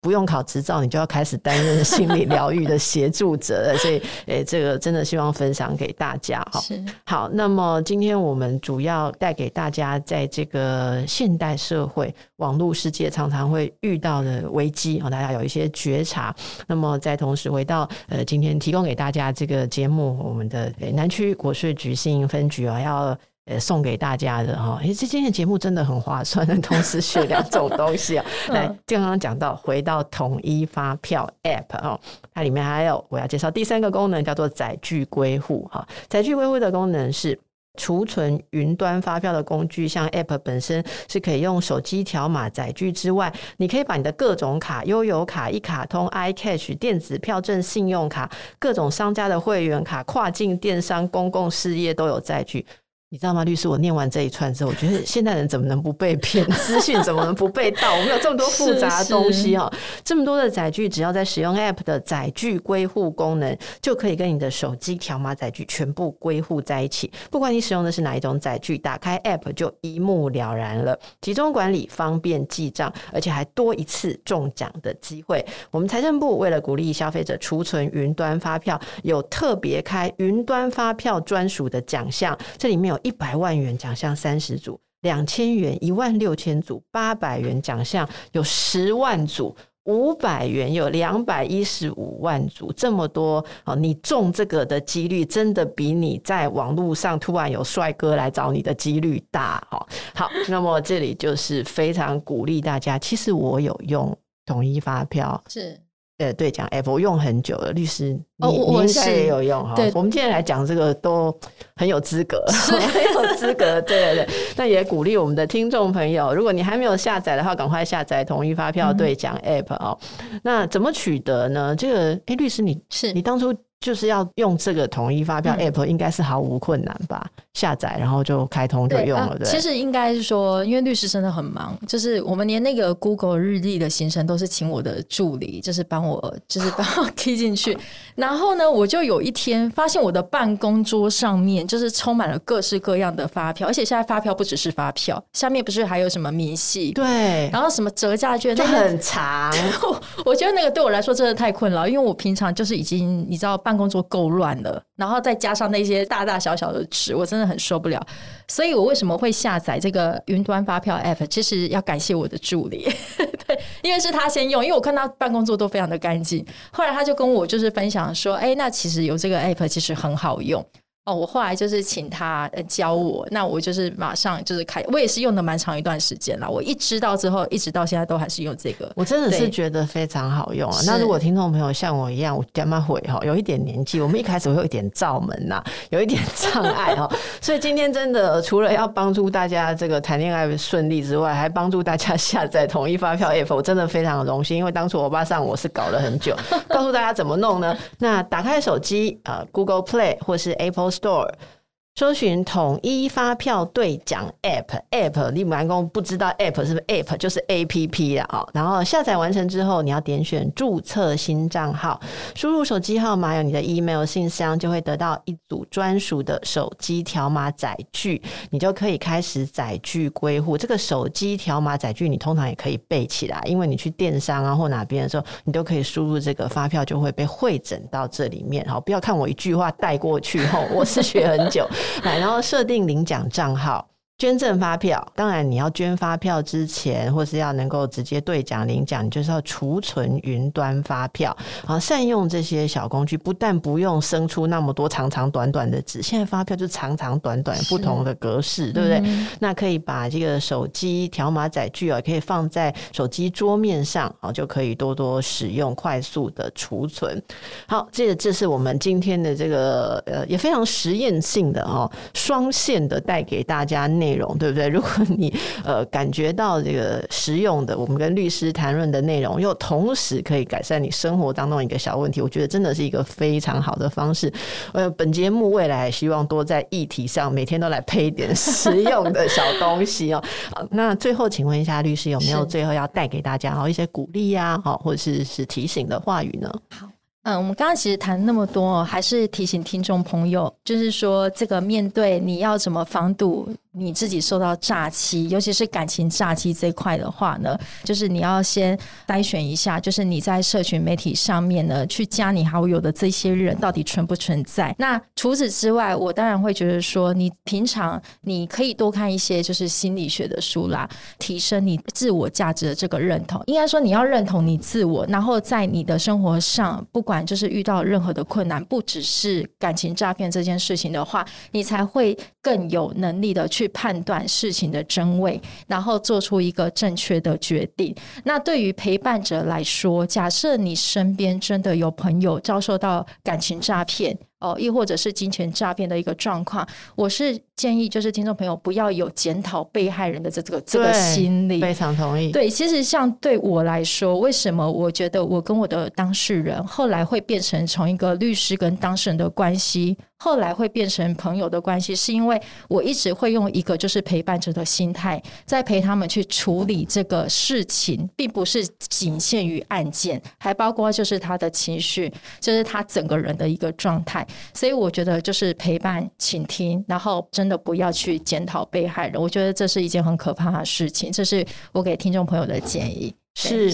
不用考执照，你就要开始担任心理疗愈的协助者了。[laughs] 所以，诶、欸，这个真的希望分享给大家哈。是好，那么今天我们主要带给大家，在这个现代社会、网络世界常常会遇到的危机，大家有一些觉察。那么，再同时回到呃，今天提供给大家这个节目，我们的南区国税局信义分局啊，要。呃，送给大家的哈，哎，这今天的节目真的很划算，同时学两种东西啊。[laughs] 来，刚刚讲到回到统一发票 App 哦，它里面还有我要介绍第三个功能，叫做载具归户哈。载具归户的功能是储存云端发票的工具，像 App 本身是可以用手机条码载具之外，你可以把你的各种卡、悠游卡、一卡通、iCash、电子票证、信用卡、各种商家的会员卡、跨境电商、公共事业都有载具。你知道吗，律师？我念完这一串之后，我觉得现代人怎么能不被骗？[laughs] 资讯怎么能不被盗？我们有这么多复杂的东西哦，这么多的载具，只要在使用 App 的载具归户功能，就可以跟你的手机条码载具全部归户在一起。不管你使用的是哪一种载具，打开 App 就一目了然了。集中管理，方便记账，而且还多一次中奖的机会。我们财政部为了鼓励消费者储存云端发票，有特别开云端发票专属的奖项，这里面有。一百万元奖项三十组，两千元一万六千组，八百元奖项有十万组，五百元有两百一十五万组，这么多哦！你中这个的几率真的比你在网络上突然有帅哥来找你的几率大哦。好，那么这里就是非常鼓励大家。其实我有用统一发票，是。呃对讲 App，我用很久了。律师，哦，我应该也有用哈。我们今天来讲这个都很有资格，[laughs] 很有资格。对对对，那也鼓励我们的听众朋友，如果你还没有下载的话，赶快下载统一发票对讲 App 哦。嗯、那怎么取得呢？这个，哎，律师，你是你当初。就是要用这个统一发票 App，应该是毫无困难吧？嗯、下载然后就开通就用了，对、啊。其实应该是说，因为律师真的很忙，就是我们连那个 Google 日历的行程都是请我的助理，就是帮我，[laughs] 就是帮我 key 进去。然后呢，我就有一天发现我的办公桌上面就是充满了各式各样的发票，而且现在发票不只是发票，下面不是还有什么明细？对。然后什么折价券，就很长。[laughs] 我觉得那个对我来说真的太困扰，因为我平常就是已经你知道办。办公桌够乱了，然后再加上那些大大小小的纸，我真的很受不了。所以我为什么会下载这个云端发票 App？其实要感谢我的助理，[laughs] 对，因为是他先用，因为我看他办公桌都非常的干净。后来他就跟我就是分享说，哎，那其实有这个 App 其实很好用。哦，我后来就是请他教我，那我就是马上就是开，我也是用了蛮长一段时间了。我一知道之后，一直到现在都还是用这个。我真的是觉得非常好用啊。那如果听众朋友像我一样，我干嘛会哈，有一点年纪，我们一开始会有一点罩门呐，有一点 [laughs] 障碍哈。所以今天真的除了要帮助大家这个谈恋爱顺利之外，还帮助大家下载统一发票 App，我真的非常的荣幸。因为当初我巴上我是搞了很久，告诉大家怎么弄呢？那打开手机呃，Google Play 或是 Apple Store。搜寻统一发票兑奖 App，App 你们公不知道 App 是不是 App 就是 APP 了啊。然后下载完成之后，你要点选注册新账号，输入手机号码有你的 email 信箱，就会得到一组专属的手机条码载具，你就可以开始载具归户。这个手机条码载具你通常也可以背起来，因为你去电商啊或哪边的时候，你都可以输入这个发票，就会被汇整到这里面。好，不要看我一句话带过去后，我是学很久。来，然后设定领奖账号。捐赠发票，当然你要捐发票之前，或是要能够直接兑奖领奖，你就是要储存云端发票。好，善用这些小工具，不但不用生出那么多长长短短的纸，现在发票就长长短短不同的格式，对不对？嗯、那可以把这个手机条码载具啊，可以放在手机桌面上啊，就可以多多使用，快速的储存。好，这这是我们今天的这个呃，也非常实验性的哦，双线的带给大家内。内容对不对？[laughs] 如果你呃感觉到这个实用的，我们跟律师谈论的内容，又同时可以改善你生活当中一个小问题，我觉得真的是一个非常好的方式。呃，本节目未来希望多在议题上每天都来配一点实用的小东西哦。[laughs] 那最后请问一下律师，有没有最后要带给大家好一些鼓励呀，好或者是是提醒的话语呢？好。嗯，我们刚刚其实谈那么多，还是提醒听众朋友，就是说，这个面对你要怎么防堵你自己受到诈欺，尤其是感情诈欺这块的话呢，就是你要先筛选一下，就是你在社群媒体上面呢，去加你好友的这些人到底存不存在？那除此之外，我当然会觉得说，你平常你可以多看一些就是心理学的书啦，提升你自我价值的这个认同。应该说，你要认同你自我，然后在你的生活上。不管就是遇到任何的困难，不只是感情诈骗这件事情的话，你才会更有能力的去去判断事情的真伪，然后做出一个正确的决定。那对于陪伴者来说，假设你身边真的有朋友遭受到感情诈骗，哦，亦或者是金钱诈骗的一个状况，我是建议就是听众朋友不要有检讨被害人的这这个这个心理。非常同意。对，其实像对我来说，为什么我觉得我跟我的当事人后来会变成从一个律师跟当事人的关系，后来会变成朋友的关系，是因为我一直会用一个就是陪伴者的心态，在陪他们去处理这个事情，并不是仅限于案件，还包括就是他的情绪，就是他整个人的一个状态。所以我觉得就是陪伴、倾听，然后真的不要去检讨被害人。我觉得这是一件很可怕的事情。这是我给听众朋友的建议。是，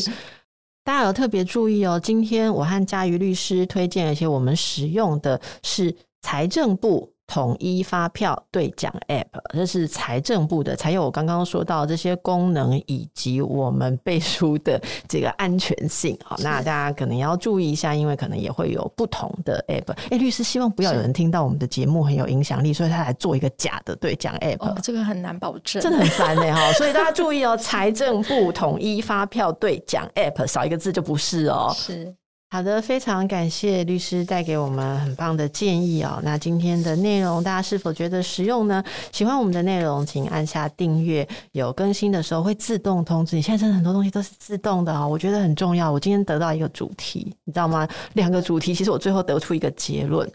大家有特别注意哦。今天我和佳瑜律师推荐，而且我们使用的是财政部。统一发票兑奖 App，这是财政部的，才有我刚刚说到这些功能以及我们背书的这个安全性。好，那大家可能要注意一下，因为可能也会有不同的 App。哎、欸，律师希望不要有人听到我们的节目很有影响力，所以他来做一个假的兑奖 App。哦，这个很难保证，真的很烦哎哈。所以大家注意哦，财政部统一发票兑奖 App 少一个字就不是哦。是。好的，非常感谢律师带给我们很棒的建议哦。那今天的内容大家是否觉得实用呢？喜欢我们的内容，请按下订阅，有更新的时候会自动通知你。现在真的很多东西都是自动的哦，我觉得很重要。我今天得到一个主题，你知道吗？两个主题，其实我最后得出一个结论。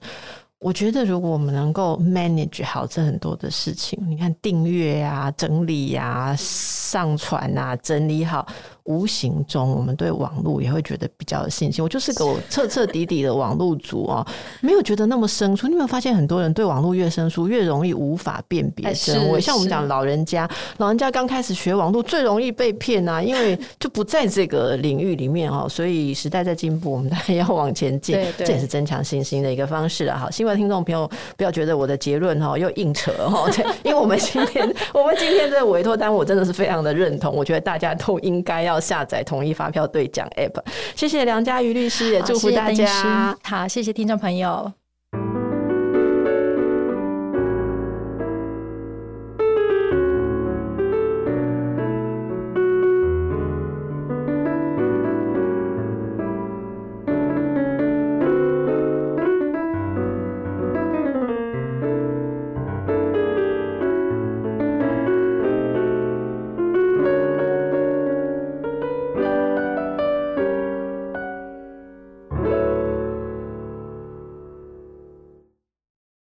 我觉得，如果我们能够 manage 好这很多的事情，你看订阅啊、整理呀、上传啊、整理好。无形中，我们对网络也会觉得比较有信心。我就是个彻彻底底的网络族哦，没有觉得那么生疏。你有没有发现，很多人对网络越生疏，越容易无法辨别真伪？像我们讲老人家，老人家刚开始学网络，最容易被骗啊，因为就不在这个领域里面哦。所以时代在进步，我们当然要往前进，这也是增强信心的一个方式啊。好，新闻听众朋友不要觉得我的结论哈又硬扯哈，[laughs] 因为我们今天我们今天的委托单，我真的是非常的认同。我觉得大家都应该要。要下载统一发票兑奖 App，谢谢梁家瑜律师，也祝福大家。好，谢谢听众朋友。